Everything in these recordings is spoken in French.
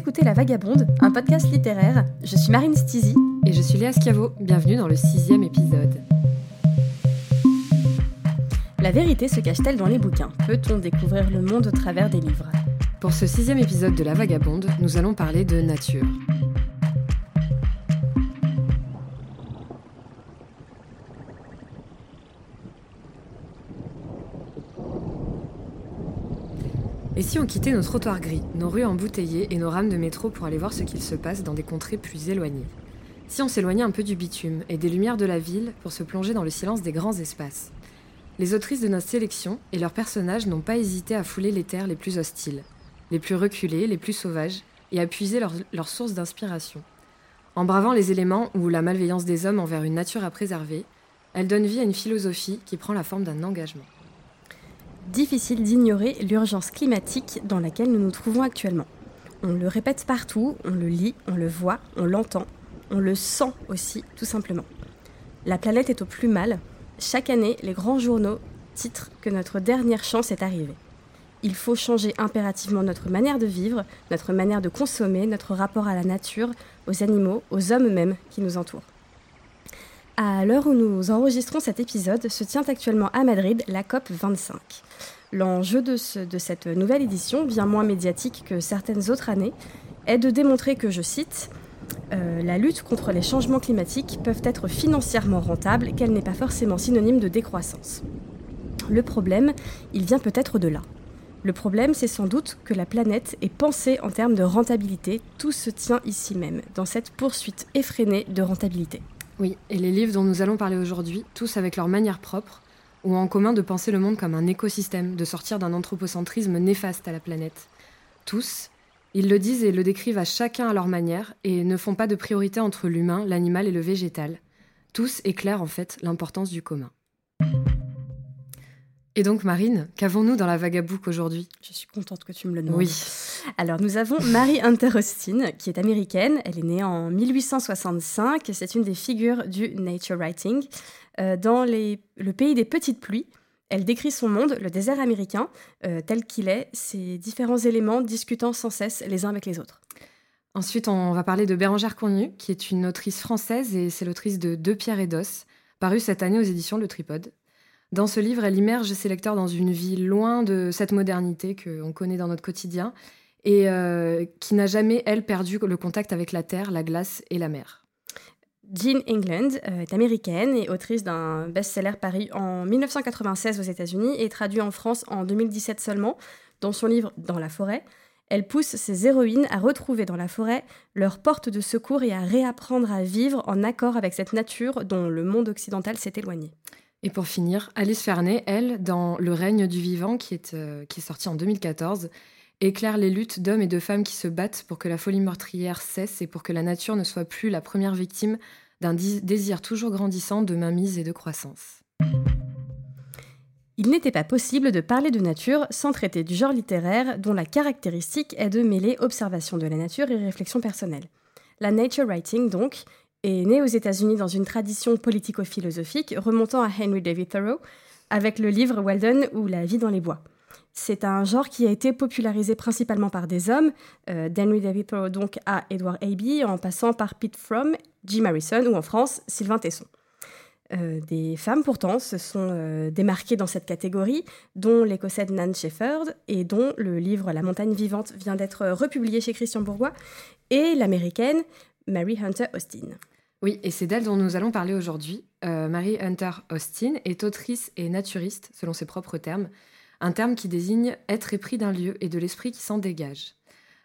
écoutez La Vagabonde, un podcast littéraire. Je suis Marine Stizy. Et je suis Léa Schiavo. Bienvenue dans le sixième épisode. La vérité se cache-t-elle dans les bouquins? Peut-on découvrir le monde au travers des livres? Pour ce sixième épisode de La Vagabonde, nous allons parler de nature. Si on quittait nos trottoirs gris, nos rues embouteillées et nos rames de métro pour aller voir ce qu'il se passe dans des contrées plus éloignées. Si on s'éloignait un peu du bitume et des lumières de la ville pour se plonger dans le silence des grands espaces. Les autrices de notre sélection et leurs personnages n'ont pas hésité à fouler les terres les plus hostiles, les plus reculées, les plus sauvages, et à puiser leurs leur sources d'inspiration. En bravant les éléments ou la malveillance des hommes envers une nature à préserver, elles donnent vie à une philosophie qui prend la forme d'un engagement difficile d'ignorer l'urgence climatique dans laquelle nous nous trouvons actuellement. On le répète partout, on le lit, on le voit, on l'entend, on le sent aussi, tout simplement. La planète est au plus mal. Chaque année, les grands journaux titrent que notre dernière chance est arrivée. Il faut changer impérativement notre manière de vivre, notre manière de consommer, notre rapport à la nature, aux animaux, aux hommes même qui nous entourent. À l'heure où nous enregistrons cet épisode, se tient actuellement à Madrid la COP 25. L'enjeu de, cette nouvelle édition, bien moins médiatique que certaines autres années, est de démontrer que, je cite, euh, la lutte contre les changements climatiques peuvent être financièrement rentables, qu'elle n'est pas forcément synonyme de décroissance. Le problème, il vient peut-être de là. Le problème, c'est sans doute que la planète est pensée en termes de rentabilité. Tout se tient ici même, dans cette poursuite effrénée de rentabilité. Oui, et les livres dont nous allons parler aujourd'hui, tous avec leur manière propre, ont en commun de penser le monde comme un écosystème, de sortir d'un anthropocentrisme néfaste à la planète. Tous, ils le disent et le décrivent à chacun à leur manière et ne font pas de priorité entre l'humain, l'animal et le végétal. Tous éclairent en fait l'importance du commun. Et donc, Marine, qu'avons-nous dans la Vagabook aujourd'hui? Je suis contente que tu me le demandes. Oui. Alors, nous avons Mary Hunter Austin, qui est américaine. Elle est née en 1865. C'est une des figures du nature writing. Euh, dans le pays des petites pluies, elle décrit son monde, le désert américain, euh, tel qu'il est, ses différents éléments discutant sans cesse les uns avec les autres. Ensuite, on va parler de Bérangère Cornu, qui est une autrice française et c'est l'autrice de Deux pierres et d'os, paru cette année aux éditions Le Tripode. Dans ce livre, elle immerge ses lecteurs dans une vie loin de cette modernité qu'on connaît dans notre quotidien et euh, qui n'a jamais, elle, perdu le contact avec la terre, la glace et la mer. Jean England euh, est américaine et autrice d'un best-seller paru en 1996 aux États-Unis et traduit en France en 2017 seulement. Dans son livre Dans la forêt, elle pousse ses héroïnes à retrouver dans la forêt leur porte de secours et à réapprendre à vivre en accord avec cette nature dont le monde occidental s'est éloigné. Et pour finir, Alice Fernet, elle, dans Le règne du vivant, qui est, euh, qui est sorti en 2014, éclaire les luttes d'hommes et de femmes qui se battent pour que la folie meurtrière cesse et pour que la nature ne soit plus la première victime d'un désir toujours grandissant de mainmise et de croissance. Il n'était pas possible de parler de nature sans traiter du genre littéraire dont la caractéristique est de mêler observation de la nature et réflexion personnelle. La nature writing, donc, est né aux États-Unis dans une tradition politico-philosophique remontant à Henry David Thoreau avec le livre Walden ou La vie dans les bois. C'est un genre qui a été popularisé principalement par des hommes, euh, d'Henry David Thoreau donc à Edward Abbey, en passant par Pete Fromm, Jim Harrison ou en France, Sylvain Tesson. Euh, des femmes pourtant se sont euh, démarquées dans cette catégorie, dont l'écossaise Nan Shepherd et dont le livre La montagne vivante vient d'être republié chez Christian Bourgois, et l'américaine Mary Hunter Austin. Oui, et c'est d'elle dont nous allons parler aujourd'hui. Euh, Mary Hunter Austin est autrice et naturiste, selon ses propres termes, un terme qui désigne être épris d'un lieu et de l'esprit qui s'en dégage.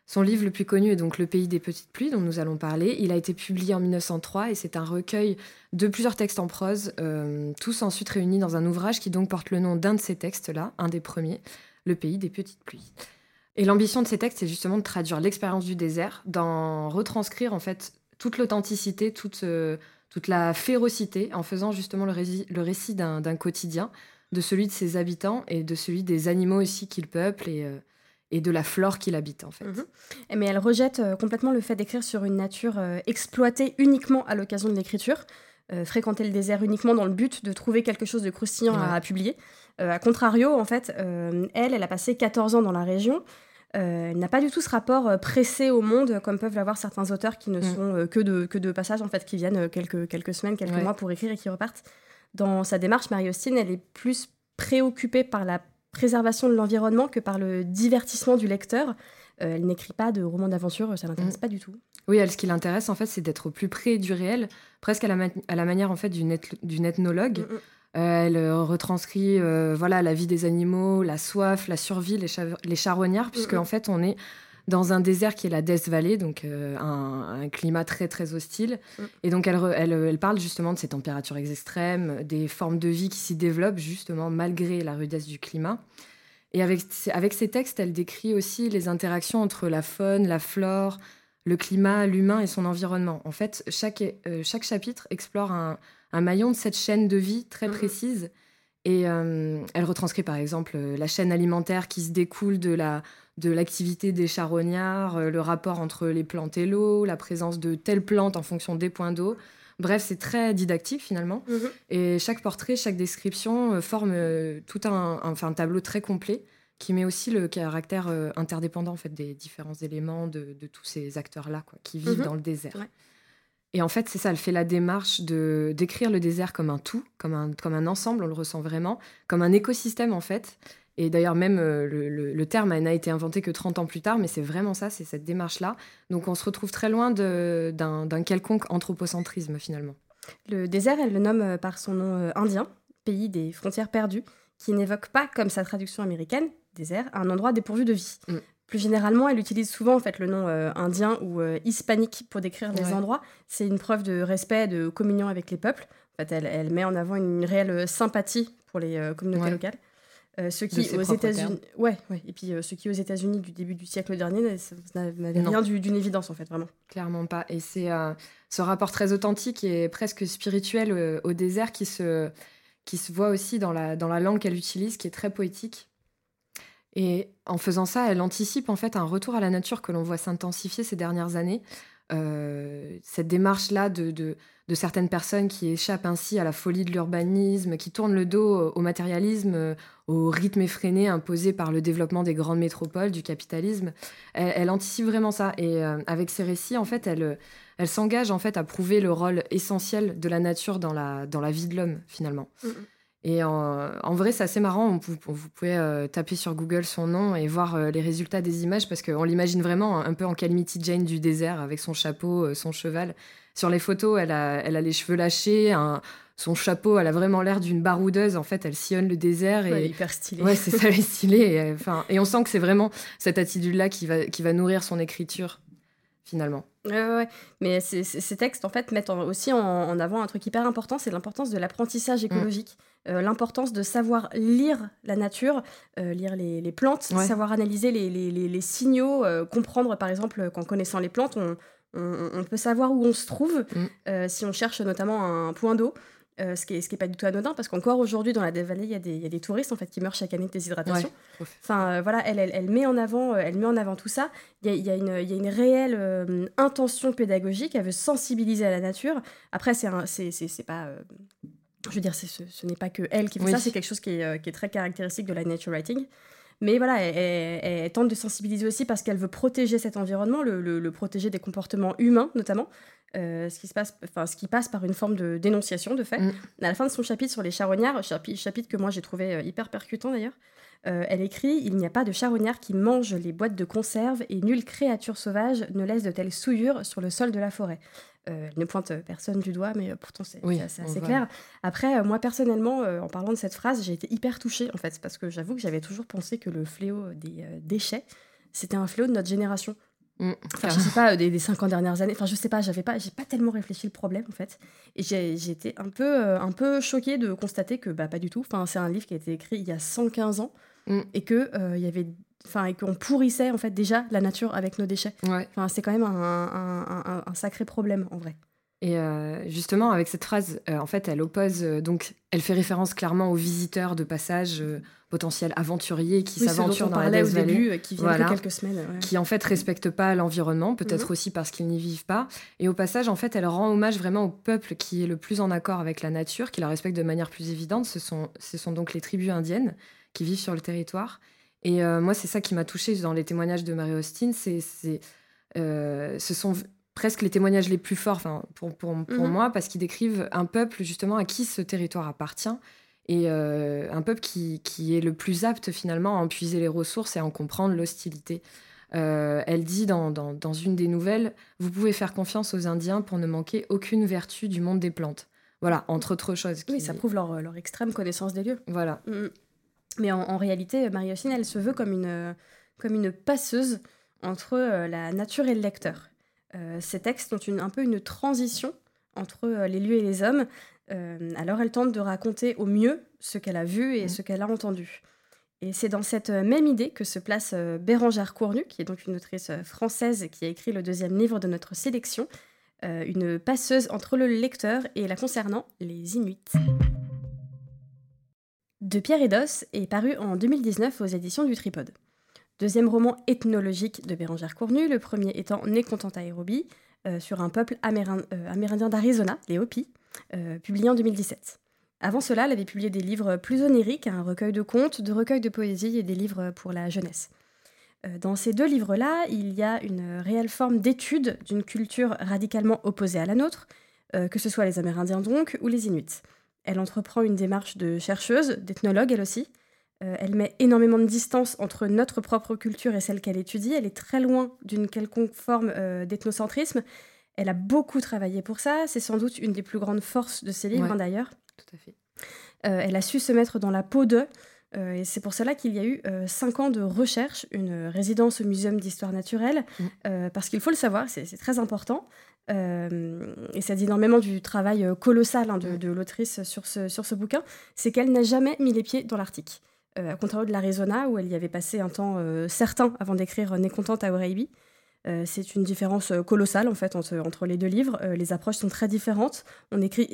Son livre le plus connu est donc Le pays des petites pluies, dont nous allons parler. Il a été publié en 1903 et c'est un recueil de plusieurs textes en prose, euh, tous ensuite réunis dans un ouvrage qui donc porte le nom d'un de ces textes-là, un des premiers, Le pays des petites pluies. Et l'ambition de ces textes, c'est justement de traduire l'expérience du désert, d'en retranscrire en fait toute l'authenticité, toute, euh, toute la férocité, en faisant justement le, le récit d'un quotidien, de celui de ses habitants et de celui des animaux aussi qu'il peuple et, euh, et de la flore qu'il habite en fait. Mhm. Mais elle rejette euh, complètement le fait d'écrire sur une nature exploitée uniquement à l'occasion de l'écriture, fréquenter le désert uniquement dans le but de trouver quelque chose de croustillant à, publier. a contrario, en fait, elle, elle a passé 14 ans dans la région. Elle n'a pas du tout ce rapport pressé au monde comme peuvent l'avoir certains auteurs qui ne mm. sont que, de, que de passages, en fait, qui viennent quelques, quelques semaines, quelques mois pour écrire et qui repartent. Dans sa démarche, Marie-Austin, elle est plus préoccupée par la préservation de l'environnement que par le divertissement du lecteur. elle n'écrit pas de romans d'aventure, ça l'intéresse mm. pas du tout. Oui, elle, ce qui l'intéresse, en fait, c'est d'être au plus près du réel, presque à la, à la manière, en fait, d'une, ethnologue. Mm. Euh, elle euh, retranscrit euh, voilà la vie des animaux, la soif, la survie, les, les charognards, puisque en fait on est dans un désert qui est la Death Valley, donc un, climat très très hostile. Et donc elle, elle, elle, parle justement de ces températures extrêmes, des formes de vie qui s'y développent justement malgré la rudesse du climat. Et avec, avec ces textes, elle décrit aussi les interactions entre la faune, la flore, le climat, l'humain et son environnement. En fait, chaque, euh, chaque chapitre explore un, maillon de cette chaîne de vie très précise. Et euh, elle retranscrit par exemple euh, la chaîne alimentaire qui se découle de la de l'activité des charognards, le rapport entre les plantes et l'eau, la présence de telles plantes en fonction des points d'eau. Bref, c'est très didactique finalement. Mmh. Et chaque portrait, chaque description forme tout un, un, tableau très complet qui met aussi le caractère euh, interdépendant en fait des différents éléments de, tous ces acteurs là quoi, qui vivent mhm. dans le désert. Et en fait, c'est ça, elle fait la démarche de d'écrire le désert comme un tout, comme un, comme un ensemble, on le ressent vraiment, comme un écosystème en fait. Et d'ailleurs, même euh, le, le, terme n'a été inventé que 30 ans plus tard, mais c'est vraiment ça, c'est cette démarche-là. Donc on se retrouve très loin d'un quelconque anthropocentrisme finalement. Le désert, elle le nomme euh, par son nom indien, pays des frontières perdues, qui n'évoque pas, comme sa traduction américaine, désert, un endroit dépourvu de vie. Mm. Plus généralement, elle utilise souvent en fait le nom euh, indien ou euh, hispanique pour décrire des endroits. C'est une preuve de respect, de communion avec les peuples. En fait, elle, elle met en avant une réelle euh, sympathie pour les communautés locales. ceux qui aux États-Unis, ouais, ouais, et puis ceux qui aux États-Unis du début du siècle dernier n'avaient rien d'une évidence en fait, vraiment. Clairement pas. Et c'est ce rapport très authentique et presque spirituel au désert qui se qui se voit aussi dans la dans la langue qu'elle utilise, qui est très poétique. Et en faisant ça, elle anticipe en fait un retour à la nature que l'on voit s'intensifier ces dernières années. Euh, cette démarche-là de, certaines personnes qui échappent ainsi à la folie de l'urbanisme, qui tournent le dos au matérialisme, euh, au rythme effréné imposé par le développement des grandes métropoles, du capitalisme, elle, anticipe vraiment ça. Et euh, avec ses récits, en fait, elle, s'engage en fait à prouver le rôle essentiel de la nature dans la, dans la vie de l'homme, finalement. Mm, mm. Et en, vrai, c'est assez marrant. Vous, pouvez euh, taper sur Google son nom et voir euh, les résultats des images parce qu'on l'imagine vraiment un peu en Calamity Jane du désert avec son chapeau, euh, son cheval. Sur les photos, elle a, elle a les cheveux lâchés, son chapeau, elle a vraiment l'air d'une baroudeuse. En fait, elle sillonne le désert. Et... hyper stylée. Ouais, c'est ça, elle est stylée. Et, enfin, et on sent que c'est vraiment cette attitude-là qui va, qui va nourrir son écriture, finalement. Ouais, ouais, mais ces, textes, en fait, mettent aussi en, avant un truc hyper important, c'est l'importance de l'apprentissage mm. écologique. Euh, l'importance de savoir lire la nature, euh, lire les, plantes, savoir analyser les, signaux, euh, comprendre par exemple qu'en connaissant les plantes, on, peut savoir où on se trouve mm. si on cherche notamment un point d'eau. ce qui n'est est pas du tout anodin, parce qu'encore aujourd'hui, dans la vallée, il y, a des touristes en fait, qui meurent chaque année de déshydratation. enfin, voilà, elle, elle, met en avant, elle met en avant tout ça. Il y, a, une réelle intention pédagogique, elle veut sensibiliser à la nature. Après, c'est pas je veux dire, ce, ce n'est pas que elle qui fait ça, c'est quelque chose euh, qui est, très caractéristique de la nature writing. Mais voilà, elle, tente de sensibiliser aussi parce qu'elle veut protéger cet environnement, le, protéger des comportements humains notamment, euh, ce, qui se passe, enfin, ce qui passe par une forme de dénonciation de fait. Mm. À la fin de son chapitre sur les charognards, chapitre que moi j'ai trouvé euh, hyper percutant d'ailleurs, elle écrit Il n'y a pas de charognard qui mange les boîtes de conserve et nulle créature sauvage ne laisse de telles souillures sur le sol de la forêt. Euh, elle ne pointe personne du doigt, mais euh, pourtant c'est assez clair. Après, euh, moi personnellement, en parlant de cette phrase, j'ai été hyper touchée en fait, parce que j'avoue que j'avais toujours pensé que le fléau des déchets, c'était un fléau de notre génération. Mm. enfin, je sais pas, des, des 50 dernières années. Enfin, je sais pas, j'avais pas, j'ai pas tellement réfléchi le problème en fait. Et j'ai été un peu, un peu choquée de constater que bah, pas du tout. Enfin, c'est un livre qui a été écrit il y a 115 ans mm. et que il y avait enfin et qu'on pourrissait en fait déjà la nature avec nos déchets. Enfin, c'est quand même un, sacré problème en vrai. Et euh, justement, avec cette phrase, euh, en fait, elle oppose, euh, donc, elle fait référence clairement aux visiteurs de passage potentiels aventuriers qui s'aventurent dans la au début, qui viennent quelques semaines, qui en fait respectent pas l'environnement, peut-être mhm. aussi parce qu'ils n'y vivent pas. Et au passage, en fait, elle rend hommage vraiment au peuple qui est le plus en accord avec la nature, qui la respecte de manière plus évidente. Ce sont, ce sont donc les tribus indiennes qui vivent sur le territoire Et moi, c'est ça qui m'a touchée dans les témoignages de Marie Austin. C'est, ce sont presque les témoignages les plus forts pour, pour, pour mhm. moi, parce qu'ils décrivent un peuple justement à qui ce territoire appartient et euh, un peuple qui, qui, est le plus apte finalement à en puiser les ressources et à en comprendre l'hostilité. Euh, elle dit dans, dans, dans, une des nouvelles, vous pouvez faire confiance aux Indiens pour ne manquer aucune vertu du monde des plantes. Voilà, entre autres choses. Oui, ça prouve leur, leur, extrême connaissance des lieux. Voilà. Mm. Mais en, en réalité, Marie-Ocine, elle se veut comme une, comme une passeuse entre euh, la nature et le lecteur. Euh, ces textes ont une, un peu une transition entre euh, les lieux et les hommes. Euh, alors elle tente de raconter au mieux ce qu'elle a vu et mmh. ce qu'elle a entendu. Et c'est dans cette même idée que se place Bérangère Cournu, qui est donc une autrice française qui a écrit le deuxième livre de notre sélection, une passeuse entre le lecteur et la concernant, les Inuits. De Pierre et est paru en 2019 aux éditions du Tripode. Deuxième roman ethnologique de Bérangère Cournu, le premier étant Nécontente Aérobie, euh, sur un peuple euh, amérindien d'Arizona, les Hopi, euh, publié en 2017. Avant cela, elle avait publié des livres plus oniriques, un recueil de contes, de recueils de poésie et des livres pour la jeunesse. Dans ces deux livres-là, il y a une réelle forme d'étude d'une culture radicalement opposée à la nôtre, que ce soit les Amérindiens donc ou les Inuits. Elle entreprend une démarche de chercheuse, d'ethnologue elle aussi, euh, elle met énormément de distance entre notre propre culture et celle qu'elle étudie. Elle est très loin d'une quelconque forme euh, d'ethnocentrisme. Elle a beaucoup travaillé pour ça. C'est sans doute une des plus grandes forces de ses livres, hein, d'ailleurs. Tout à fait. Euh, elle a su se mettre dans la peau d'eux. Et c'est pour cela qu'il y a eu cinq ans de recherche, une résidence au Muséum d'histoire naturelle, mm. parce qu'il faut le savoir, c'est très important. et ça dit énormément du travail colossal hein, de, de l'autrice sur ce, sur ce bouquin, c'est qu'elle n'a jamais mis les pieds dans l'Arctique euh, à contrario de l'Arizona, où elle y avait passé un temps euh, certain avant d'écrire Nécontente à Oreibi. Euh, c'est une différence colossale en fait entre, entre les deux livres. les approches sont très différentes. On n'écrit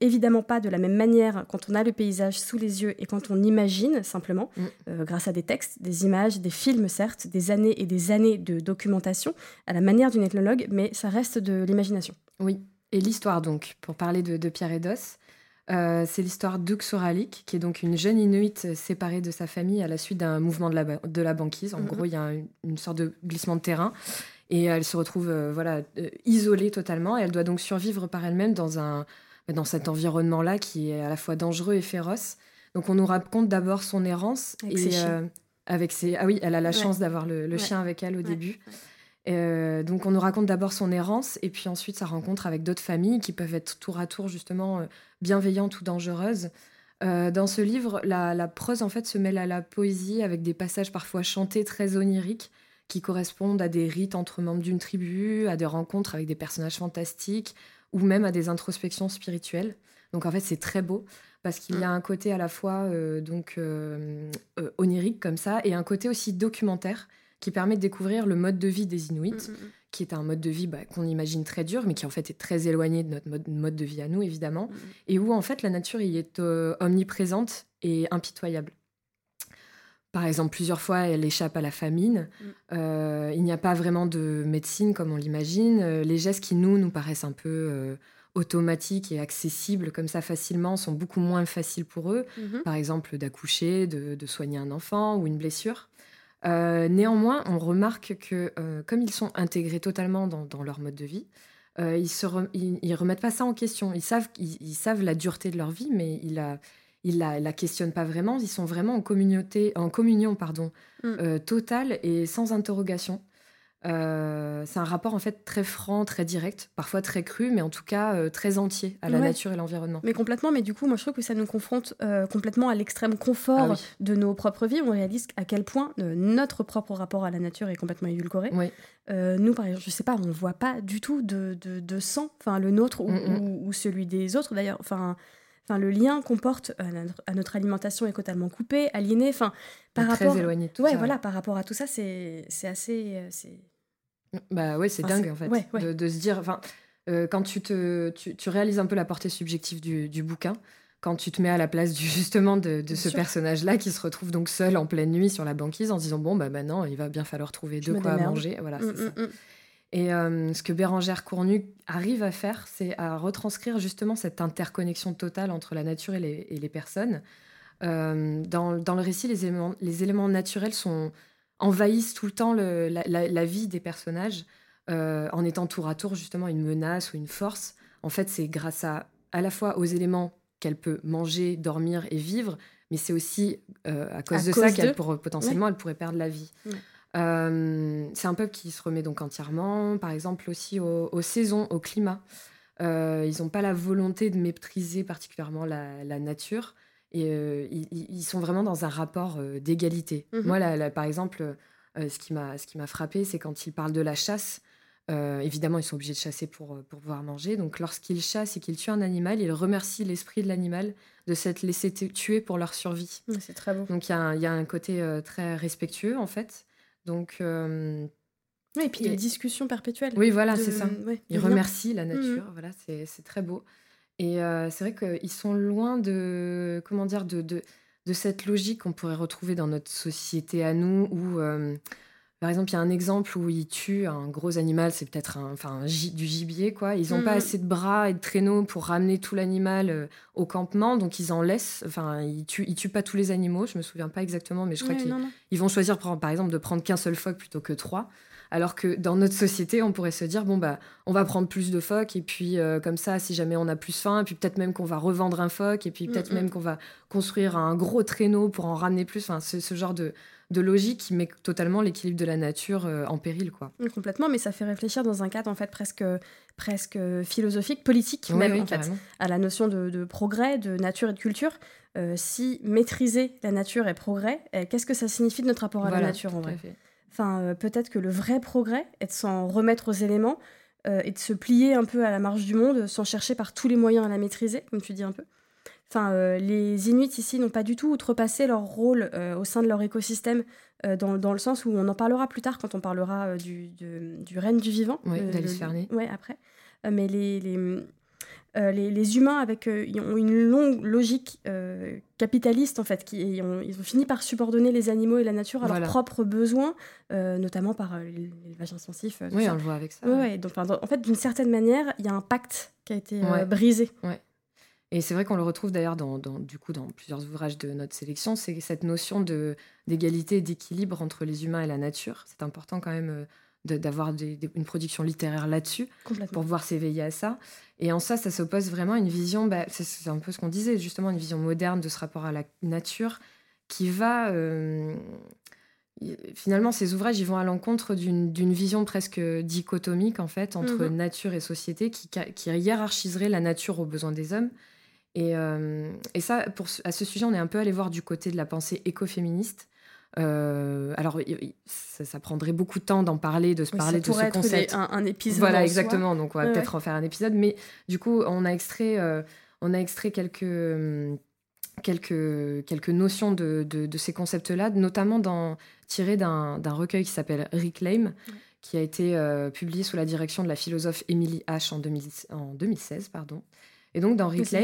évidemment pas de la même manière quand on a le paysage sous les yeux et quand on imagine simplement, mm. grâce à des textes, des images, des films certes, des années et des années de documentation, à la manière d'une ethnologue, mais ça reste de l'imagination. Oui, et l'histoire donc, pour parler de, de Pierre Edos. Euh, c'est l'histoire d'Uxoralik, qui est donc une jeune Inuit séparée de sa famille à la suite d'un mouvement de la, de la banquise. En mhm. gros, il y a une, sorte de glissement de terrain et elle se retrouve euh, voilà euh, isolée totalement. Et elle doit donc survivre par elle-même dans un dans cet environnement-là qui est à la fois dangereux et féroce. Donc on nous raconte d'abord son errance avec et ses avec ses ah oui, elle a la chance d'avoir le, chien avec elle au début. Euh, donc on nous raconte d'abord son errance et puis ensuite sa rencontre avec d'autres familles qui peuvent être tour à tour justement euh, bienveillantes ou dangereuses. Euh, dans ce livre, la, prose en fait se mêle à la poésie avec des passages parfois chantés très oniriques qui correspondent à des rites entre membres d'une tribu, à des rencontres avec des personnages fantastiques ou même à des introspections spirituelles. Donc en fait c'est très beau parce qu'il y a un côté à la fois donc onirique comme ça et un côté aussi documentaire qui permet de découvrir le mode de vie des Inuits, mm, mm, mm. qui est un mode de vie bah, qu'on imagine très dur, mais qui en fait est très éloigné de notre mode, de vie à nous, évidemment, et où en fait la nature y est euh, omniprésente et impitoyable. Par exemple, plusieurs fois, elle échappe à la famine. Euh, il n'y a pas vraiment de médecine comme on l'imagine. Euh, les gestes qui, nous, nous paraissent un peu automatiques et accessibles comme ça facilement sont beaucoup moins faciles pour eux. Mm-hmm. Par exemple, d'accoucher, de, soigner un enfant ou une blessure. Euh, néanmoins, on remarque que euh, comme ils sont intégrés totalement dans, leur mode de vie, euh, ils ne remettent pas ça en question. Ils savent, ils, savent la dureté de leur vie, mais ils la, ils la, la, questionnent pas vraiment. Ils sont vraiment en, communauté, en communion pardon, mm. totale et sans interrogation. Euh, c'est un rapport en fait très franc, très direct, parfois très cru, mais en tout cas euh, très entier à la nature et l'environnement. Mais complètement, mais du coup, moi je trouve que ça nous confronte euh, complètement à l'extrême confort ah de nos propres vies. On réalise à quel point notre propre rapport à la nature est complètement édulcoré. nous, par exemple, je sais pas, on voit pas du tout de, de, sang, enfin le nôtre ou, mm, mm. ou, celui des autres d'ailleurs. Enfin, Enfin, le lien qu'on porte à notre alimentation est totalement coupé, aliéné. Enfin, par rapport, très éloigné. Tout ouais, voilà, par rapport à tout ça, c'est assez, bah ouais, c'est dingue en fait De, se dire. Enfin, euh, quand tu, te, tu, réalises un peu la portée subjective du, du, bouquin, quand tu te mets à la place du, justement de, de ce personnage-là qui se retrouve donc seul en pleine nuit sur la banquise en disant bon bah maintenant il va bien falloir trouver de quoi manger, voilà. Mm, mm, mm. Et euh, ce que Bérangère Cournu arrive à faire, c'est à retranscrire justement cette interconnexion totale entre la nature et les, et les personnes. dans, le récit, les éléments, les éléments naturels sont, envahissent tout le temps la, vie des personnages en étant tour à tour justement une menace ou une force. En fait, c'est grâce à à la fois aux éléments qu'elle peut manger, dormir et vivre, mais c'est aussi à cause de ça qu'elle pourrait potentiellement elle pourrait perdre la vie. Euh, c'est un peuple qui se remet donc entièrement, par exemple aussi aux, saisons, au climat. Euh, ils n'ont pas la volonté de mépriser particulièrement la, nature et euh, ils, sont vraiment dans un rapport d'égalité. Mhm. Moi, par exemple, ce qui m'a frappé, c'est quand ils parlent de la chasse. évidemment, ils sont obligés de chasser pour, pour pouvoir manger. Donc, lorsqu'ils chassent et qu'ils tuent un animal, ils remercient l'esprit de l'animal de s'être laissé tuer pour leur survie. C'est très beau. Donc, il y, y, a un côté très respectueux, en fait. Donc. Euh, et puis il y a une discussion perpétuelle. Oui, voilà, c'est ça. ils remercient la mmh. nature, voilà, c'est très beau. Et euh, c'est vrai qu'ils sont loin de, comment dire, de, de, de cette logique qu'on pourrait retrouver dans notre société à nous, où euh, par exemple, il y a un exemple où ils tuent un gros animal, c'est peut-être un, enfin, du gibier, quoi. Ils n'ont pas mm. assez de bras et de traîneaux pour ramener tout l'animal euh, au campement, donc ils en laissent. Enfin, ils tuent, ils tuent pas tous les animaux, je me souviens pas exactement, mais je crois qu'ils vont choisir, par exemple, de prendre qu'un seul phoque plutôt que trois. Alors que dans notre société, on pourrait se dire bon bah on va prendre plus de phoques et puis euh, comme ça, si jamais on a plus faim, et puis peut-être même qu'on va revendre un phoque et puis peut-être mm, mm. même qu'on va construire un gros traîneau pour en ramener plus. Enfin, ce genre de de logique qui met totalement l'équilibre de la nature euh, en péril. Quoi. Complètement, mais ça fait réfléchir dans un cadre en fait presque, presque philosophique, politique même, en fait, à la notion de, progrès, de nature et de culture. Euh, si maîtriser la nature est progrès, eh, qu'est-ce que ça signifie de notre rapport à la nature en vrai? Enfin, euh, peut-être que le vrai progrès est de s'en remettre aux éléments et de se plier un peu à la marge du monde sans chercher par tous les moyens à la maîtriser, comme tu dis un peu. Enfin, euh, les Inuits ici n'ont pas du tout outrepassé leur rôle euh, au sein de leur écosystème, euh, dans, le sens où on en parlera plus tard quand on parlera du, du règne du vivant. Oui, d'Alice Oui, après. mais les, les, les, humains avec, ont une longue logique capitaliste, en fait, qui, ont, ils ont fini par subordonner les animaux et la nature à leurs propres besoins, notamment par l'élevage intensif. oui, on le voit avec ça. Ouais, donc, en fait, d'une certaine manière, il y a un pacte qui a été brisé. Ouais. Et c'est vrai qu'on le retrouve d'ailleurs dans, du coup, dans plusieurs ouvrages de notre sélection, c'est cette notion de, d'égalité et d'équilibre entre les humains et la nature. C'est important quand même euh, d'avoir une production littéraire là-dessus pour pouvoir s'éveiller à ça. Et en ça, ça s'oppose vraiment à une vision, bah, c'est, un peu ce qu'on disait, justement, une vision moderne de ce rapport à la nature qui va... Euh, finalement, ces ouvrages, ils vont à l'encontre d'une, vision presque dichotomique, en fait, entre mm-hmm. nature et société, qui, qui hiérarchiserait la nature aux besoins des hommes euh, et, ça, pour, à ce sujet, on est un peu allé voir du côté de la pensée écoféministe. Euh, alors, ça, prendrait beaucoup de temps d'en parler, de se parler de ce concept. un, un, épisode. Voilà, exactement. Donc, on va peut-être en faire un épisode. Mais du coup, on a extrait, euh, on a extrait quelques, quelques, quelques notions de, de, ces concepts-là, notamment dans, tiré d'un recueil qui s'appelle Reclaim, qui a été publié sous la direction de la philosophe Emily H. en, 2000, en 2016. Pardon. Et donc dans Reclaim,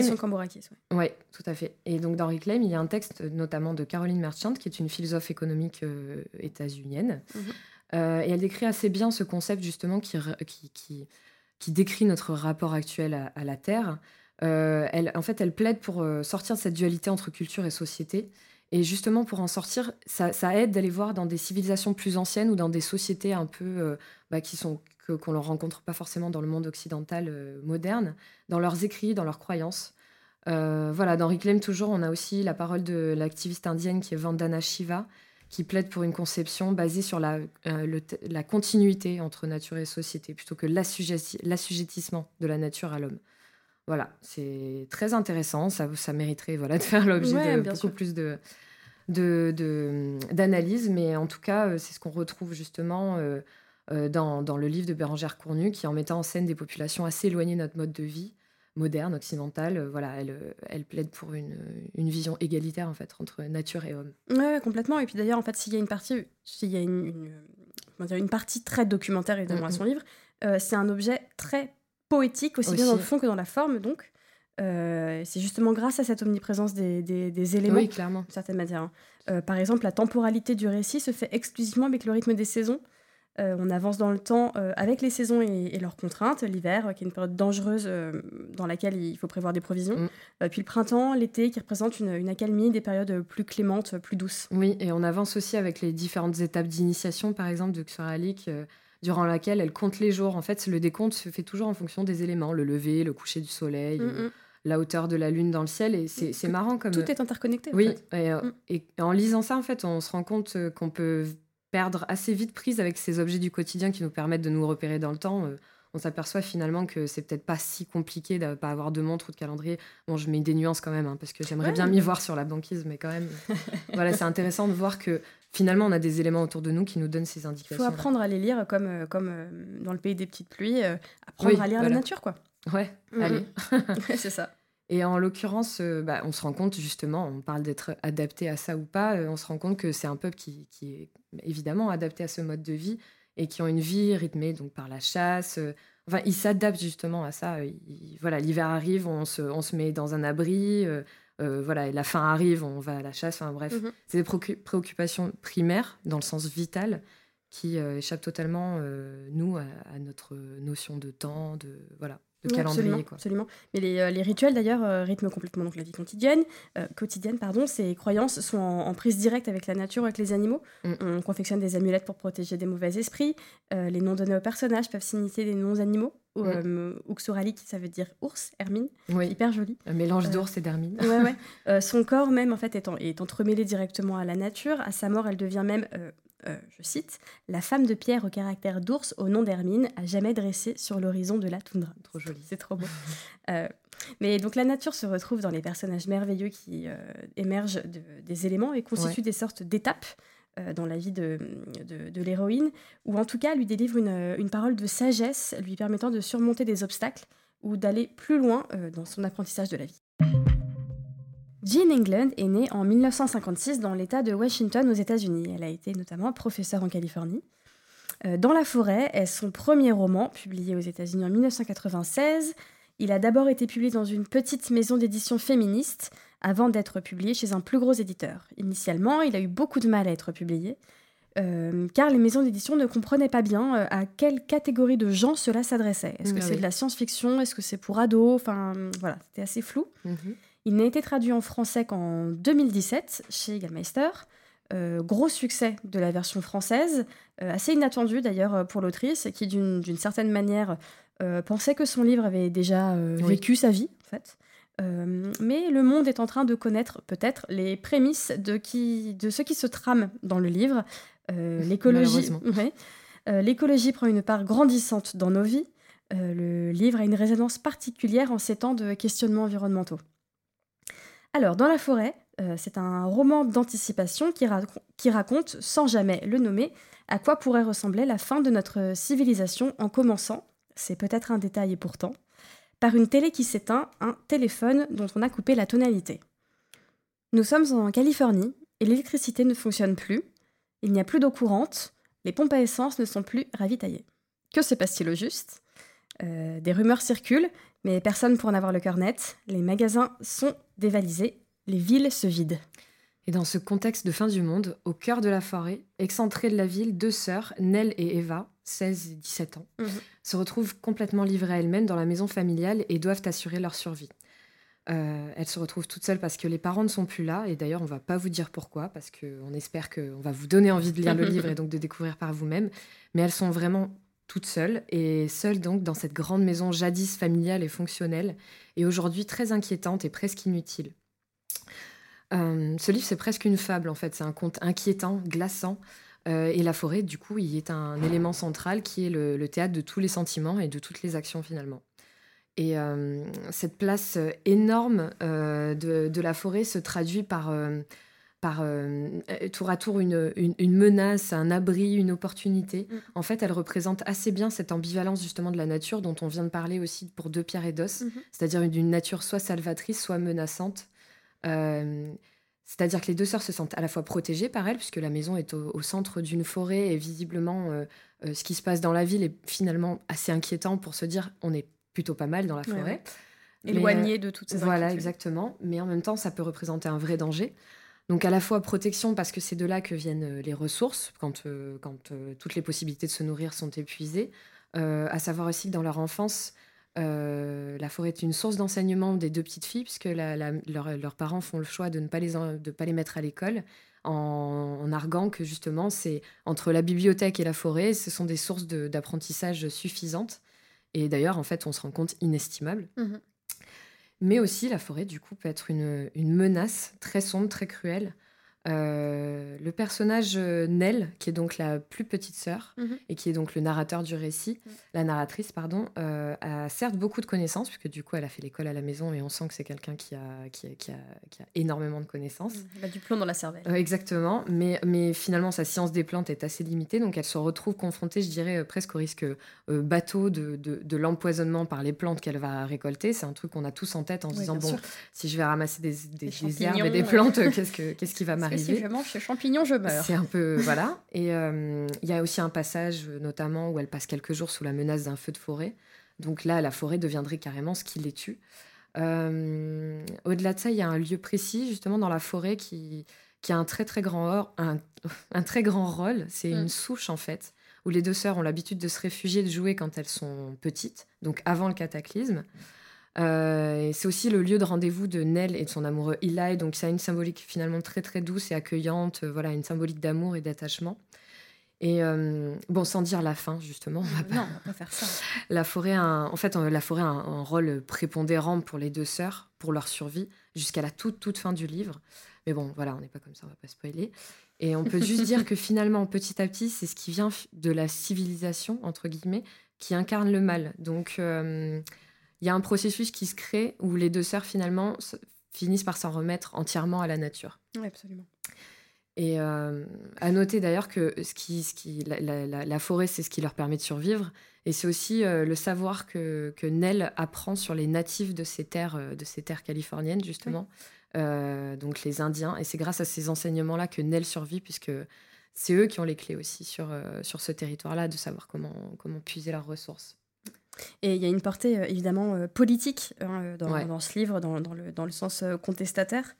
oui, ouais, tout à fait. Et donc dans Reclaim, il y a un texte notamment de Caroline Merchant, qui est une philosophe économique euh, états-unienne, mhm. euh, et elle décrit assez bien ce concept justement qui, qui, qui, décrit notre rapport actuel à, la Terre. Euh, elle, en fait, elle plaide pour sortir de cette dualité entre culture et société. Et justement, pour en sortir, ça, ça aide d'aller voir dans des civilisations plus anciennes ou dans des sociétés un peu bah, qui sont qu'on ne rencontre pas forcément dans le monde occidental euh, moderne, dans leurs écrits, dans leurs croyances. Euh, voilà, dans Reclaim, toujours, on a aussi la parole de l'activiste indienne qui est Vandana Shiva, qui plaide pour une conception basée sur la, euh, la continuité entre nature et société, plutôt que l'assujettissement de la nature à l'homme. Voilà, c'est très intéressant, ça, ça mériterait voilà, de faire l'objet de beaucoup plus de d'analyse, de, mais en tout cas, c'est ce qu'on retrouve justement euh, dans, dans, le livre de Bérangère Cournu, qui en mettant en scène des populations assez éloignées de notre mode de vie moderne, occidentale, euh, voilà, elle, euh, elle plaide pour une, une, vision égalitaire en fait entre nature et homme. Ouais, complètement. Et puis d'ailleurs, en fait, s'il y a une partie, s'il y a une, une, dire, une, partie très documentaire évidemment à son livre, c'est un objet très poétique aussi, bien dans le fond que dans la forme, donc. c'est justement grâce à cette omniprésence des, des, des éléments, oui, clairement. d'une certaine manière. Hein. par exemple, la temporalité du récit se fait exclusivement avec le rythme des saisons. On avance dans le temps avec les saisons et, leurs contraintes. L'hiver, qui est une période dangereuse dans laquelle il faut prévoir des provisions. Mm. puis le printemps, l'été, qui représente une, une, accalmie, des périodes plus clémentes, plus douces. Oui, et on avance aussi avec les différentes étapes d'initiation, par exemple, de Xoralik durant laquelle elle compte les jours. En fait, le décompte se fait toujours en fonction des éléments, le lever, le coucher du soleil, mm, mm. la hauteur de la lune dans le ciel. Et c'est marrant comme... Tout est interconnecté. Oui, euh, mm. et, en lisant ça, en fait, on se rend compte euh, qu'on peut perdre assez vite prise avec ces objets du quotidien qui nous permettent de nous repérer dans le temps. Euh, on s'aperçoit finalement que c'est peut-être pas si compliqué de pas avoir de montre ou de calendrier. Bon, je mets des nuances quand même, hein, parce que j'aimerais bien m'y voir sur la banquise, mais quand même, voilà, c'est intéressant de voir que finalement, on a des éléments autour de nous qui nous donnent ces indications. Il faut apprendre à les lire comme, euh, comme euh, dans le pays des petites pluies, euh, apprendre à lire la nature, quoi. Ouais, mm-hmm. allez. c'est ça. Et en l'occurrence, bah, on se rend compte justement, on parle d'être adapté à ça ou pas, on se rend compte que c'est un peuple qui, qui, est évidemment adapté à ce mode de vie et qui ont une vie rythmée donc par la chasse. enfin, ils s'adaptent justement à ça. voilà, l'hiver arrive, on se, on se, met dans un abri. Euh, voilà, la fin arrive, on va à la chasse, enfin bref. Mhm. C'est des préoccupations primaires, dans le sens vital, qui euh, échappent totalement, euh, nous, à, notre notion de temps, de, voilà, de calendrier. Absolument, absolument. Mais les, rituels, d'ailleurs, rythment complètement donc, la vie quotidienne. quotidienne pardon, ces croyances sont en, prise directe avec la nature, avec les animaux. Mm. On confectionne des amulettes pour protéger des mauvais esprits. les noms donnés aux personnages peuvent signifier des noms animaux ou mm. euh, ça veut dire ours, hermine, hyper joli. Un mélange euh, d'ours et d'hermine. Ouais, ouais. Euh, son corps même en fait est, est, entremêlé directement à la nature. À sa mort, elle devient même, je cite, la femme de pierre au caractère d'ours au nom d'hermine, à jamais dressée sur l'horizon de la toundra. Trop joli. C'est trop beau. mais donc la nature se retrouve dans les personnages merveilleux qui émergent des éléments et constituent des sortes d'étapes euh, dans la vie de, de, l'héroïne, ou en tout cas lui délivre une, une, parole de sagesse lui permettant de surmonter des obstacles ou d'aller plus loin euh, dans son apprentissage de la vie. Jean England est née en 1956 dans l'État de Washington aux États-Unis. Elle a été notamment professeure en Californie. Euh, dans la forêt est son premier roman, publié aux États-Unis en 1996. Il a d'abord été publié dans une petite maison d'édition féministe avant d'être publié chez un plus gros éditeur. Initialement, il a eu beaucoup de mal à être publié, euh, car les maisons d'édition ne comprenaient pas bien euh, à quelle catégorie de gens cela s'adressait. Est-ce que ah c'est de la science-fiction? Est-ce que c'est pour ados? Enfin, voilà, c'était assez flou. Mhm. Il n'a été traduit en français qu'en 2017 chez Egalmeister. Euh, gros succès de la version française, assez inattendu d'ailleurs pour l'autrice, qui d'une certaine manière pensait que son livre avait déjà vécu sa vie, en fait. Euh, mais le monde est en train de connaître peut-être les prémices de, qui, de ce qui se trame dans le livre. Euh, l'écologie, euh, l'écologie prend une part grandissante dans nos vies. le livre a une résonance particulière en ces temps de questionnements environnementaux. Alors, dans la forêt, c'est un roman d'anticipation qui, qui raconte, sans jamais le nommer, à quoi pourrait ressembler la fin de notre civilisation en commençant, c'est peut-être un détail et pourtant, par une télé qui s'éteint, un téléphone dont on a coupé la tonalité. Nous sommes en Californie et l'électricité ne fonctionne plus, il n'y a plus d'eau courante, les pompes à essence ne sont plus ravitaillées. Que se passe-t-il au juste? Euh, Des rumeurs circulent, mais personne pour en avoir le cœur net. Les magasins sont dévalisés, les villes se vident. Et dans ce contexte de fin du monde, au cœur de la forêt, excentrées de la ville, deux sœurs, Nell et Eva, 16 et 17 ans, mhm. se retrouvent complètement livrées à elles-mêmes dans la maison familiale et doivent assurer leur survie. Euh, elles se retrouvent toutes seules parce que les parents ne sont plus là, et d'ailleurs on va pas vous dire pourquoi, parce qu'on espère qu'on va vous donner envie de lire le livre et donc de découvrir par vous-même, mais elles sont vraiment toutes seules, et seules donc dans cette grande maison jadis familiale et fonctionnelle, et aujourd'hui très inquiétante et presque inutile. Euh, ce livre, c'est presque une fable, en fait. C'est un conte inquiétant, glaçant. Euh, et la forêt, du coup, il est un élément central qui est le, théâtre de tous les sentiments et de toutes les actions, finalement. Et euh, cette place énorme de, la forêt se traduit par, par tour à tour une, menace, un abri, une opportunité. Mm. En fait, elle représente assez bien cette ambivalence justement de la nature dont on vient de parler aussi pour Deux pierres et d'os, mm-hmm. c'est-à-dire une nature soit salvatrice, soit menaçante. Euh, c'est-à-dire que les deux sœurs se sentent à la fois protégées par elle, puisque la maison est au, centre d'une forêt et visiblement euh, euh, ce qui se passe dans la ville est finalement assez inquiétant pour se dire on est plutôt pas mal dans la forêt. Éloigné de toutes ces Voilà, exactement. Mais en même temps, ça peut représenter un vrai danger. Donc à la fois protection parce que c'est de là que viennent les ressources quand, quand toutes les possibilités de se nourrir sont épuisées. à savoir aussi que dans leur enfance, la forêt est une source d'enseignement des deux petites filles puisque leurs parents font le choix de ne pas les, pas les mettre à l'école en, arguant que justement c'est entre la bibliothèque et la forêt, ce sont des sources d'apprentissage suffisantes. Et d'ailleurs, en fait, on se rend compte inestimable. Mmh Mais aussi, la forêt, du coup, peut être une, menace très sombre, très cruelle le personnage euh, Nell, qui est donc la plus petite sœur mhm. et qui est donc le narrateur du récit, mhm. la narratrice, pardon, euh, a certes beaucoup de connaissances, puisque du coup elle a fait l'école à la maison et on sent que c'est quelqu'un qui a, qui, a, qui, a, énormément de connaissances. Mhm. Elle a du plomb dans la cervelle. exactement, mais, mais finalement sa science des plantes est assez limitée, donc elle se retrouve confrontée, je dirais, presque au risque bateau de, de, l'empoisonnement par les plantes qu'elle va récolter. C'est un truc qu'on a tous en tête en se disant, bon, si je vais ramasser des, des, herbes et des plantes, qu'est-ce, que, qu'est-ce qui va m'arriver si je mange ce champignon, je meurs. C'est un peu. voilà. Et euh, il y a aussi un passage, notamment, où elle passe quelques jours sous la menace d'un feu de forêt. Donc là, la forêt deviendrait carrément ce qui les tue. Euh, au-delà de ça, il y a un lieu précis, justement, dans la forêt qui, qui a un très, très grand, un, un très grand rôle. C'est une mm. souche, en fait, où les deux sœurs ont l'habitude de se réfugier, de jouer quand elles sont petites, donc avant le cataclysme. Euh, c'est aussi le lieu de rendez-vous de Nell et de son amoureux Eli, donc ça a une symbolique finalement très très douce et accueillante, euh, voilà, une symbolique d'amour et d'attachement. Et euh, bon, sans dire la fin, justement, on va pas, non, on va pas faire ça. La forêt, en fait, la forêt a un, rôle prépondérant pour les deux sœurs, pour leur survie, jusqu'à la toute toute fin du livre. Mais bon, voilà, on n'est pas comme ça, on va pas spoiler. Et on peut juste dire que finalement, petit à petit, c'est ce qui vient de la civilisation entre guillemets qui incarne le mal. Donc il y a un processus qui se crée où les deux sœurs finalement finissent par s'en remettre entièrement à la nature. Oui, absolument. Et euh, à noter d'ailleurs que ce qui, ce qui, la, forêt, c'est ce qui leur permet de survivre. Et c'est aussi euh, le savoir que, que, Nell apprend sur les natifs de ces terres, euh, de ces terres californiennes, justement, donc les Indiens. Et c'est grâce à ces enseignements-là que Nell survit, puisque c'est eux qui ont les clés aussi sur, sur ce territoire-là, de savoir comment, comment puiser leurs ressources. Et il y a une portée euh, évidemment euh, politique hein, euh, dans, ce livre, dans, le, dans le, sens contestataire.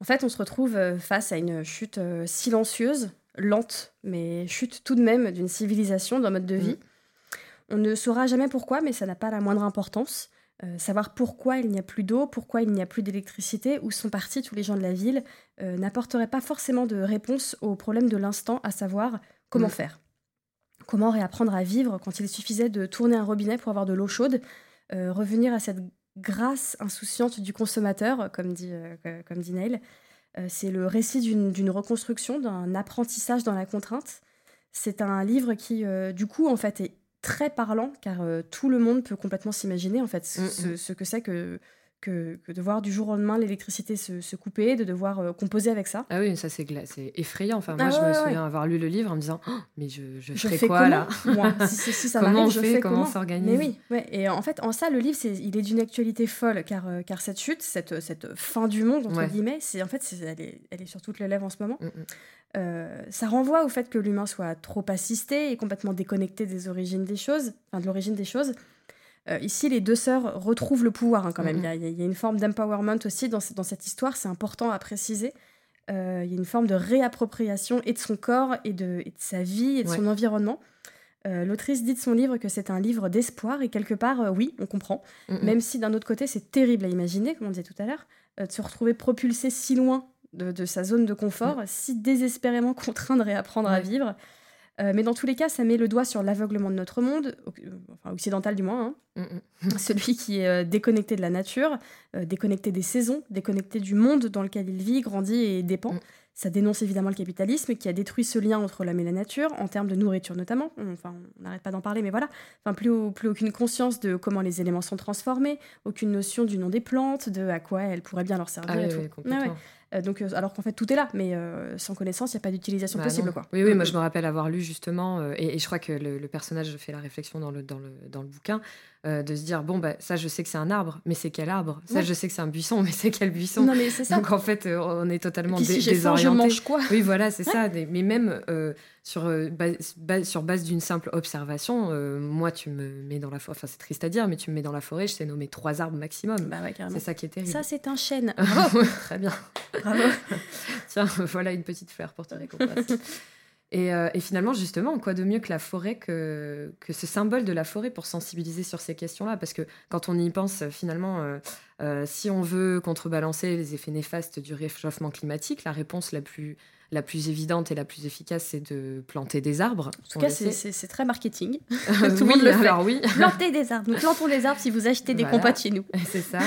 En fait, on se retrouve face à une chute silencieuse, lente, mais chute tout de même d'une civilisation, d'un mode de vie. Mm. On ne saura jamais pourquoi, mais ça n'a pas la moindre importance. savoir pourquoi il n'y a plus d'eau, pourquoi il n'y a plus d'électricité, où sont partis tous les gens de la ville, n'apporterait pas forcément de réponse au problème de l'instant, à savoir comment mm. faire. Comment réapprendre à vivre quand il suffisait de tourner un robinet pour avoir de l'eau chaude euh, Revenir à cette grâce insouciante du consommateur, comme dit, euh, comme dit Neil. Euh, c'est le récit d'une reconstruction, d'un apprentissage dans la contrainte. C'est un livre qui, du coup, en fait, est très parlant, car tout le monde peut complètement s'imaginer, en fait, ce, mm, mm. ce que c'est que que, de voir du jour au lendemain l'électricité se, couper, de devoir euh, composer avec ça. Ah oui, ça c'est effrayant. Enfin, moi, ah je me souviens avoir lu le livre en me disant, oh, mais je, je, ferai quoi là Moi, si, si, ça Comment on je fait, fais comment s'organise Mais oui, ouais. et en fait, en ça, le livre, il est d'une actualité folle, car, euh, car cette chute, cette, cette fin du monde, entre guillemets, c'est en fait, elle est, elle, est, sur toutes les lèvres en ce moment. Mm, mm. Euh, ça renvoie au fait que l'humain soit trop assisté et complètement déconnecté des origines des choses, enfin de l'origine des choses. Euh, ici, les deux sœurs retrouvent le pouvoir hein, quand même. Mm-hmm. Il, y a, une forme d'empowerment aussi dans, cette histoire, c'est important à préciser. Euh, il y a une forme de réappropriation et de son corps et de, sa vie et de son environnement. Euh, l'autrice dit de son livre que c'est un livre d'espoir et quelque part, oui, on comprend. Même si d'un autre côté, c'est terrible à imaginer, comme on disait tout à l'heure, de se retrouver propulsé si loin de, sa zone de confort, mm. si désespérément contraint de réapprendre à vivre. Euh, mais dans tous les cas, ça met le doigt sur l'aveuglement de notre monde, euh, enfin occidental du moins, hein. mm, mm. celui qui est euh, déconnecté de la nature, déconnecté des saisons, déconnecté du monde dans lequel il vit, grandit et dépend. Mm. Ça dénonce évidemment le capitalisme qui a détruit ce lien entre l'homme et la nature, en termes de nourriture notamment. Enfin, on n'arrête pas d'en parler, mais voilà. Enfin, plus, plus aucune conscience de comment les éléments sont transformés, aucune notion du nom des plantes, de à quoi elles pourraient bien leur servir ah et tout. complètement. Euh, donc, euh, alors qu'en fait, tout est là, mais euh, sans connaissance, il n'y a pas d'utilisation bah possible. Quoi. Oui, oui, moi je me rappelle avoir lu justement, et, je crois que le, personnage fait la réflexion dans le, dans le, dans le bouquin, de se dire bon, bah, ça je sais que c'est un arbre, mais c'est quel arbre? Ça je sais que c'est un buisson, mais c'est quel buisson? Non, mais ça. Donc en fait, on est totalement si désorienté. je mange quoi? Oui, voilà, c'est ça. Mais même sur, base, sur base d'une simple observation, moi tu me mets dans la forêt, enfin c'est triste à dire, mais tu me mets dans la forêt, je sais nommer trois arbres maximum. Bah c'est ça qui est terrible. Ça c'est un chêne. Très bien. Bravo. Tiens, voilà une petite fleur pour te récompenser. Euh, et, finalement, justement, quoi de mieux que la forêt, que, que ce symbole de la forêt pour sensibiliser sur ces questions-là? Parce que quand on y pense, finalement, euh, euh, si on veut contrebalancer les effets néfastes du réchauffement climatique, la réponse la plus, la plus évidente et la plus efficace, c'est de planter des arbres. En tout cas, c'est très marketing. tout le monde le fait. oui. Planter des arbres. Nous plantons des arbres si vous achetez des voilà. compotes chez nous. C'est ça.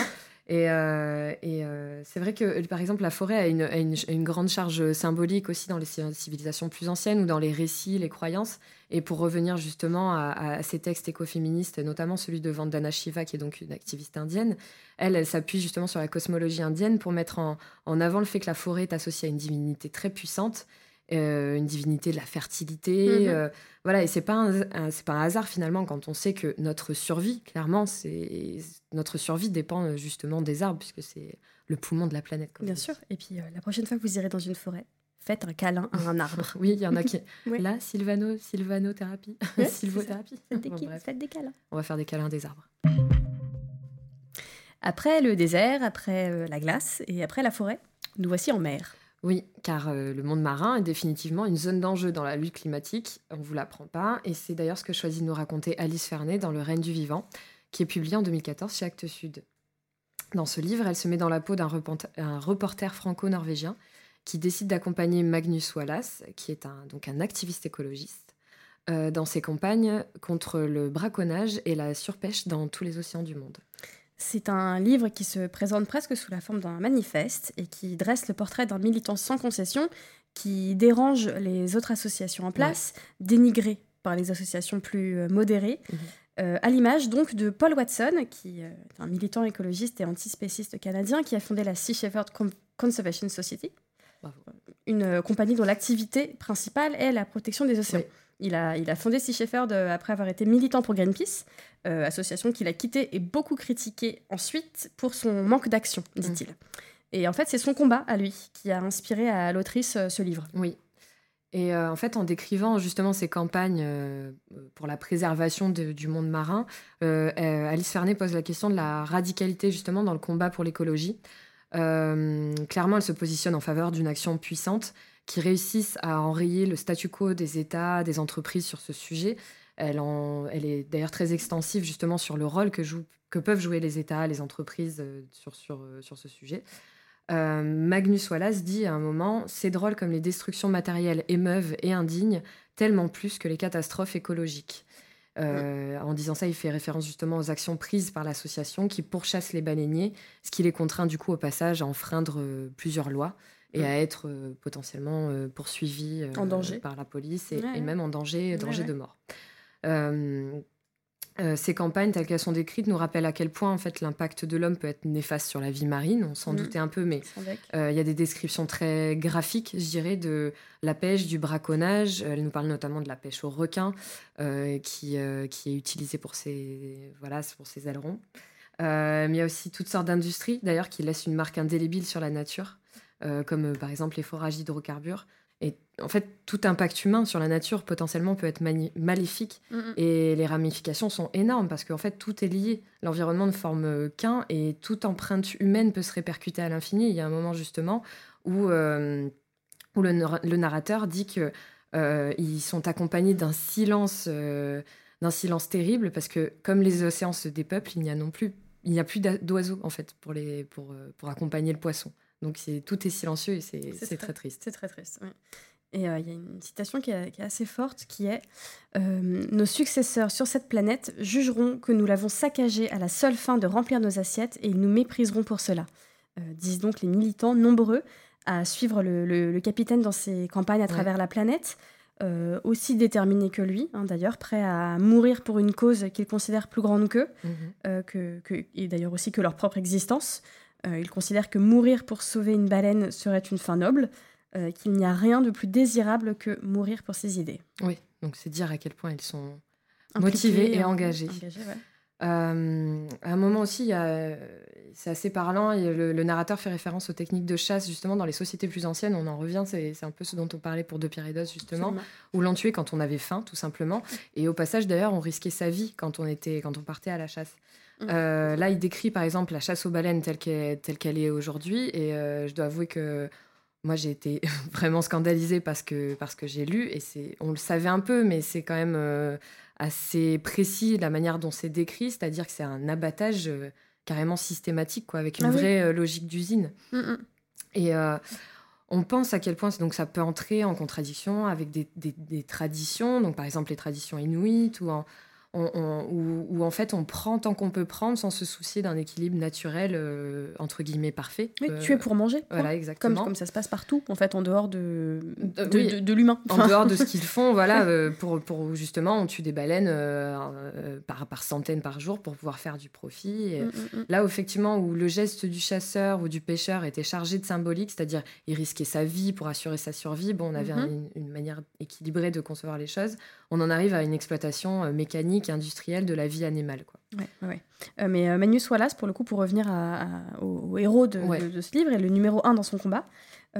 Et, euh, euh, c'est vrai que, par exemple, la forêt a une, grande charge symbolique aussi dans les civilisations plus anciennes ou dans les récits, les croyances. Et pour revenir justement à, ces textes écoféministes, notamment celui de Vandana Shiva, qui est donc une activiste indienne, elle s'appuie justement sur la cosmologie indienne pour mettre en avant le fait que la forêt est associée à une divinité très puissante euh, une divinité de la fertilité. Mhm. Euh, voilà, et c'est pas c'est pas un hasard finalement quand on sait que notre survie, clairement, c'est notre survie dépend euh, justement des arbres puisque c'est le poumon de la planète. Bien sûr. Et puis la prochaine fois que vous irez dans une forêt, faites un câlin à un arbre. oui, il y en a qui. Là, sylvano, sylvanothérapie, sylvothérapie. Faites, des, faites des câlins. On va faire des câlins des arbres. Après le désert, après la glace et après la forêt, nous voici en mer. Oui, car euh, le monde marin est définitivement une zone d'enjeu dans la lutte climatique, on ne vous l'apprend pas, et c'est d'ailleurs ce que choisit de nous raconter Alice Fernet dans Le règne du vivant, qui est publié en 2014 chez Actes Sud. Dans ce livre, elle se met dans la peau d'un reporter, franco-norvégien qui décide d'accompagner Magnus Wallace, qui est un, donc un activiste écologiste, euh, dans ses campagnes contre le braconnage et la surpêche dans tous les océans du monde. C'est un livre qui se présente presque sous la forme d'un manifeste et qui dresse le portrait d'un militant sans concession qui dérange les autres associations en place, dénigré par les associations plus euh, modérées. Mhm. Euh, à l'image donc de Paul Watson, qui est un militant écologiste et antispéciste canadien, qui a fondé la Sea Shepherd Conservation Society, une euh, compagnie dont l'activité principale est la protection des océans. Il a, il a fondé Sea Shepherd après avoir été militant pour Greenpeace, euh, association qu'il a quittée et beaucoup critiquée ensuite pour son manque d'action, dit-il. Mm. Et en fait, c'est son combat à lui qui a inspiré à l'autrice euh, ce livre. Oui. Et euh, en fait, en décrivant justement ces campagnes pour la préservation du monde marin, Alice Fernet pose la question de la radicalité justement dans le combat pour l'écologie. clairement, elle se positionne en faveur d'une action puissante qui réussissent à enrayer le statu quo des États, des entreprises sur ce sujet. Elle, elle est d'ailleurs très extensive justement sur le rôle que, que peuvent jouer les États, les entreprises euh, sur, sur, euh, sur ce sujet. Euh, Magnus Wallace dit à un moment Ces drôles comme les destructions matérielles émeuvent et indignes tellement plus que les catastrophes écologiques. En disant ça, il fait référence justement aux actions prises par l'association qui pourchasse les baleiniers, ce qui les contraint du coup au passage à enfreindre plusieurs lois et à être euh, potentiellement euh, poursuivi en danger. par la police et, même en danger, danger de mort. ces campagnes telles qu'elles sont décrites nous rappellent à quel point en fait l'impact de l'homme peut être néfaste sur la vie marine. On s'en mm. doutait un peu, mais il y a des descriptions très graphiques, je dirais, de la pêche, du braconnage. Elle nous parle notamment de la pêche au requin, qui, qui est utilisée pour ses, voilà, pour ses ailerons. mais il y a aussi toutes sortes d'industries, d'ailleurs, qui laissent une marque indélébile sur la nature. Euh, comme euh, par exemple les forages d'hydrocarbures. Et en fait, tout impact humain sur la nature potentiellement peut être maléfique. Mm, mm. Et les ramifications sont énormes parce qu'en fait, tout est lié. L'environnement ne forme euh, qu'un et toute empreinte humaine peut se répercuter à l'infini. Il y a un moment justement où, où le, le, narrateur dit que ils sont accompagnés d'un silence, d'un silence terrible parce que comme les océans se dépeuplent, il n'y a non plus, il n'y a plus d'oiseaux en fait pour, les, pour, pour accompagner le poisson. Donc tout est silencieux et c'est très, triste. C'est très triste. Et euh, il y a une citation qui est, assez forte qui est euh, Nos successeurs sur cette planète jugeront que nous l'avons saccagée à la seule fin de remplir nos assiettes et ils nous mépriseront pour cela. Euh, disent donc les militants nombreux à suivre le, capitaine dans ses campagnes à travers la planète, aussi déterminés que lui, hein, d'ailleurs, prêts à mourir pour une cause qu'ils considèrent plus grande qu'eux, mhm. que, et d'ailleurs aussi que leur propre existence. Euh, il considère que mourir pour sauver une baleine serait une fin noble, euh, qu'il n'y a rien de plus désirable que mourir pour ses idées. Oui, donc c'est dire à quel point ils sont motivés et engagés. à un moment aussi, c'est assez parlant, le, le, narrateur fait référence aux techniques de chasse, justement, dans les sociétés plus anciennes. On en revient, c'est un peu ce dont on parlait pour De Pyrédos, justement, où l'on tuait quand on avait faim, tout simplement. Et au passage, d'ailleurs, on risquait sa vie quand on, était, quand on partait à la chasse. Mmh. là, il décrit, par exemple, la chasse aux baleines telle qu'elle est, est aujourd'hui. Et je dois avouer que moi, j'ai été vraiment scandalisée parce que, parce que j'ai lu, et on le savait un peu, mais c'est quand même assez précis la manière dont c'est décrit, c'est-à-dire que c'est un abattage euh, carrément systématique, quoi, avec une ah vraie euh, logique d'usine. Mm, mm. Et euh, on pense à quel point donc ça peut entrer en contradiction avec des, des, des, traditions, donc par exemple les traditions inuites ou en, où, en fait on prend tant qu'on peut prendre sans se soucier d'un équilibre naturel euh, entre guillemets parfait. Oui, tu es pour manger. Voilà, exactement. Comme, comme, ça se passe partout, en fait, en dehors de, de, de, l'humain. En dehors de ce qu'ils font, voilà, euh, pour, pour justement, on tue des baleines euh, par, par centaines par jour pour pouvoir faire du profit. Et mm, mm, mm. Là, effectivement, où le geste du chasseur ou du pêcheur était chargé de symbolique, c'est-à-dire il risquait sa vie pour assurer sa survie, bon, on avait mm-hmm. une manière équilibrée de concevoir les choses on en arrive à une exploitation euh, mécanique, industrielle de la vie animale. Quoi. Ouais, euh, mais euh, Magnus Wallace, pour le coup, pour revenir au, héros de, ce livre, est le numéro un dans son combat.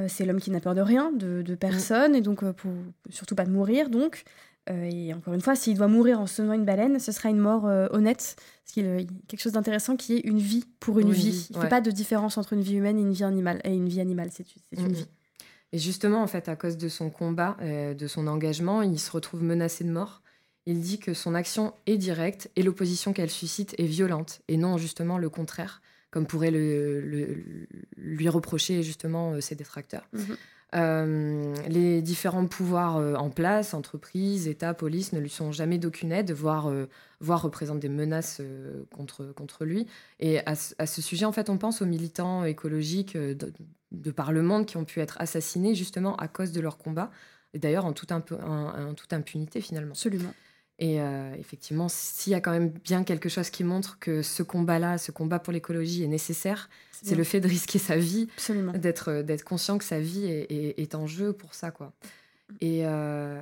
c'est l'homme qui n'a peur de rien, de, personne, et donc pour, surtout pas de mourir. Donc, et encore une fois, s'il doit mourir en se une baleine, ce sera une mort honnête. Parce qu'il y a quelque chose d'intéressant qui est une vie pour une, vie. Il ne fait pas de différence entre une vie humaine et une vie animale. Et une vie animale, c'est une vie. Et justement, en fait, à cause de son combat, euh, de son engagement, il se retrouve menacé de mort. Il dit que son action est directe et l'opposition qu'elle suscite est violente, et non justement le contraire, comme pourraient le, lui reprocher justement euh, ses détracteurs. Mhm. Euh, les différents pouvoirs en place, entreprises, États, police, ne lui sont jamais d'aucune aide, voire, voire représentent des menaces contre, contre lui. Et à, à, ce sujet, en fait, on pense aux militants écologiques de par le monde qui ont pu être assassinés justement à cause de leur combat, et d'ailleurs en, toute impunité finalement. Absolument. Et euh, effectivement, s'il y a quand même bien quelque chose qui montre que ce combat-là, ce combat pour l'écologie est nécessaire, c'est le fait de risquer sa vie, d'être d'être conscient que sa vie est, en jeu pour ça, quoi. Et euh,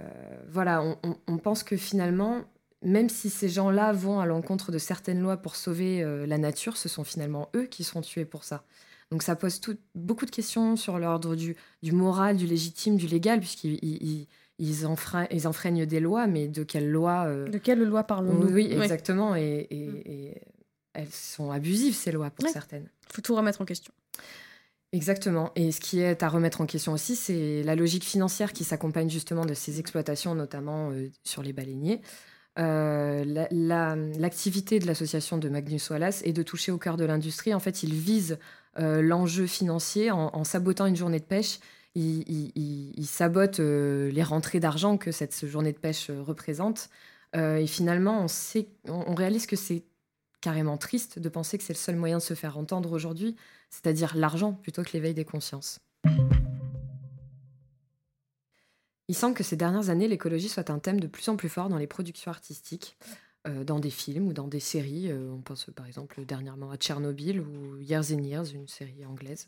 voilà, on, pense que finalement, même si ces gens-là vont à l'encontre de certaines lois pour sauver euh, la nature, ce sont finalement eux qui seront tués pour ça. Donc ça pose beaucoup de questions sur l'ordre du, moral, du légitime, du légal, puisqu'ils ils, enfreignent, des lois, mais de quelles lois euh, De quelles lois parlons-nous? Oui, exactement. Et, elles sont abusives, ces lois, pour certaines. Il faut tout remettre en question. Exactement. Et ce qui est à remettre en question aussi, c'est la logique financière qui s'accompagne justement de ces exploitations, notamment euh, sur les baleiniers. Euh, l'activité de l'association de Magnus Wallace est de toucher au cœur de l'industrie. En fait, il vise euh, l'enjeu financier en, sabotant une journée de pêche. Il, sabote euh, les rentrées d'argent que cette journée de pêche euh, représente. et finalement, on, réalise que c'est carrément triste de penser que c'est le seul moyen de se faire entendre aujourd'hui, c'est-à-dire l'argent plutôt que l'éveil des consciences. Il semble que ces dernières années, l'écologie soit un thème de plus en plus fort dans les productions artistiques. Euh, dans des films ou dans des séries. Euh, on pense par exemple dernièrement à Tchernobyl ou Years and Years, une série anglaise.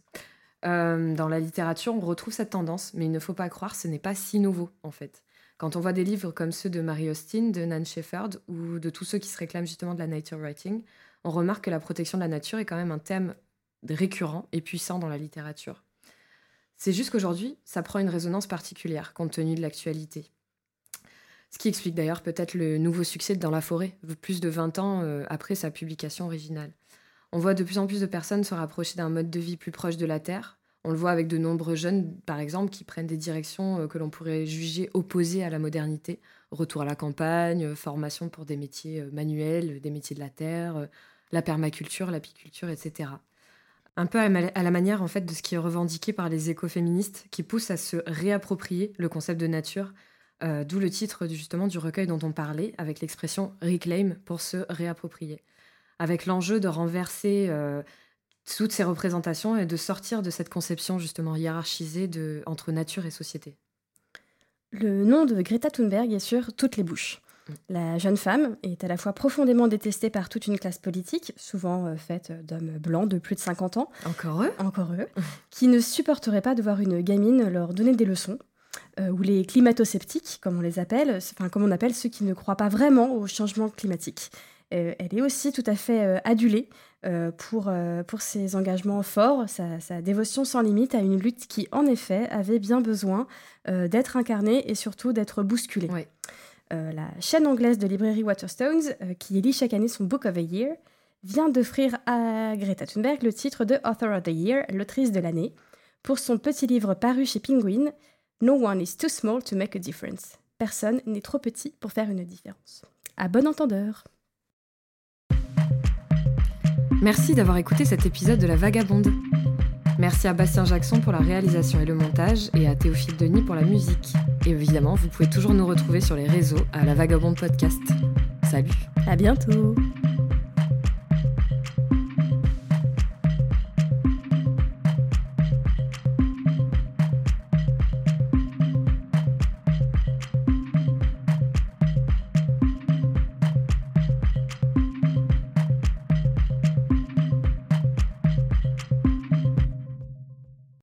Euh, dans la littérature, on retrouve cette tendance, mais il ne faut pas croire, ce n'est pas si nouveau en fait. Quand on voit des livres comme ceux de Mary Austin, de Nan Shepherd ou de tous ceux qui se réclament justement de la nature writing, on remarque que la protection de la nature est quand même un thème récurrent et puissant dans la littérature. C'est juste qu'aujourd'hui, ça prend une résonance particulière compte tenu de l'actualité. Ce qui explique d'ailleurs peut-être le nouveau succès de Dans la forêt, plus de 20 ans euh, après sa publication originale. On voit de plus en plus de personnes se rapprocher d'un mode de vie plus proche de la Terre. On le voit avec de nombreux jeunes, par exemple, qui prennent des directions euh, que l'on pourrait juger opposées à la modernité. Retour à la campagne, euh, formation pour des métiers manuels, des métiers de la terre, la permaculture, l'apiculture, etc. Un peu à la manière en fait de ce qui est revendiqué par les écoféministes qui poussent à se réapproprier le concept de nature euh, d'où le titre justement du recueil dont on parlait, avec l'expression reclaim pour se réapproprier, avec l'enjeu de renverser euh, toutes ces représentations et de sortir de cette conception justement hiérarchisée de, entre nature et société. Le nom de Greta Thunberg est sur toutes les bouches. Mm. La jeune femme est à la fois profondément détestée par toute une classe politique, souvent euh, faite d'hommes blancs de plus de 50 ans. Encore eux Encore eux. qui ne supporteraient pas de voir une gamine leur donner des leçons euh, ou les climato-sceptiques, comme on les appelle, enfin comme on appelle ceux qui ne croient pas vraiment au changement climatique. Elle est aussi tout à fait adulée pour, pour ses engagements forts, sa, dévotion sans limite à une lutte qui, en effet, avait bien besoin d'être incarnée et surtout d'être bousculée. la chaîne anglaise de librairie Waterstones, qui élit chaque année son Book of the Year, vient d'offrir à Greta Thunberg le titre de Author of the Year, l'autrice de l'année, pour son petit livre paru chez Penguin, No one is too small to make a difference. Personne n'est trop petit pour faire une différence. À bon entendeur. Merci d'avoir écouté cet épisode de La Vagabonde. Merci à Bastien Jackson pour la réalisation et le montage et à Théophile Denis pour la musique. Et évidemment, vous pouvez toujours nous retrouver sur les réseaux à La Vagabonde Podcast. Salut. À bientôt.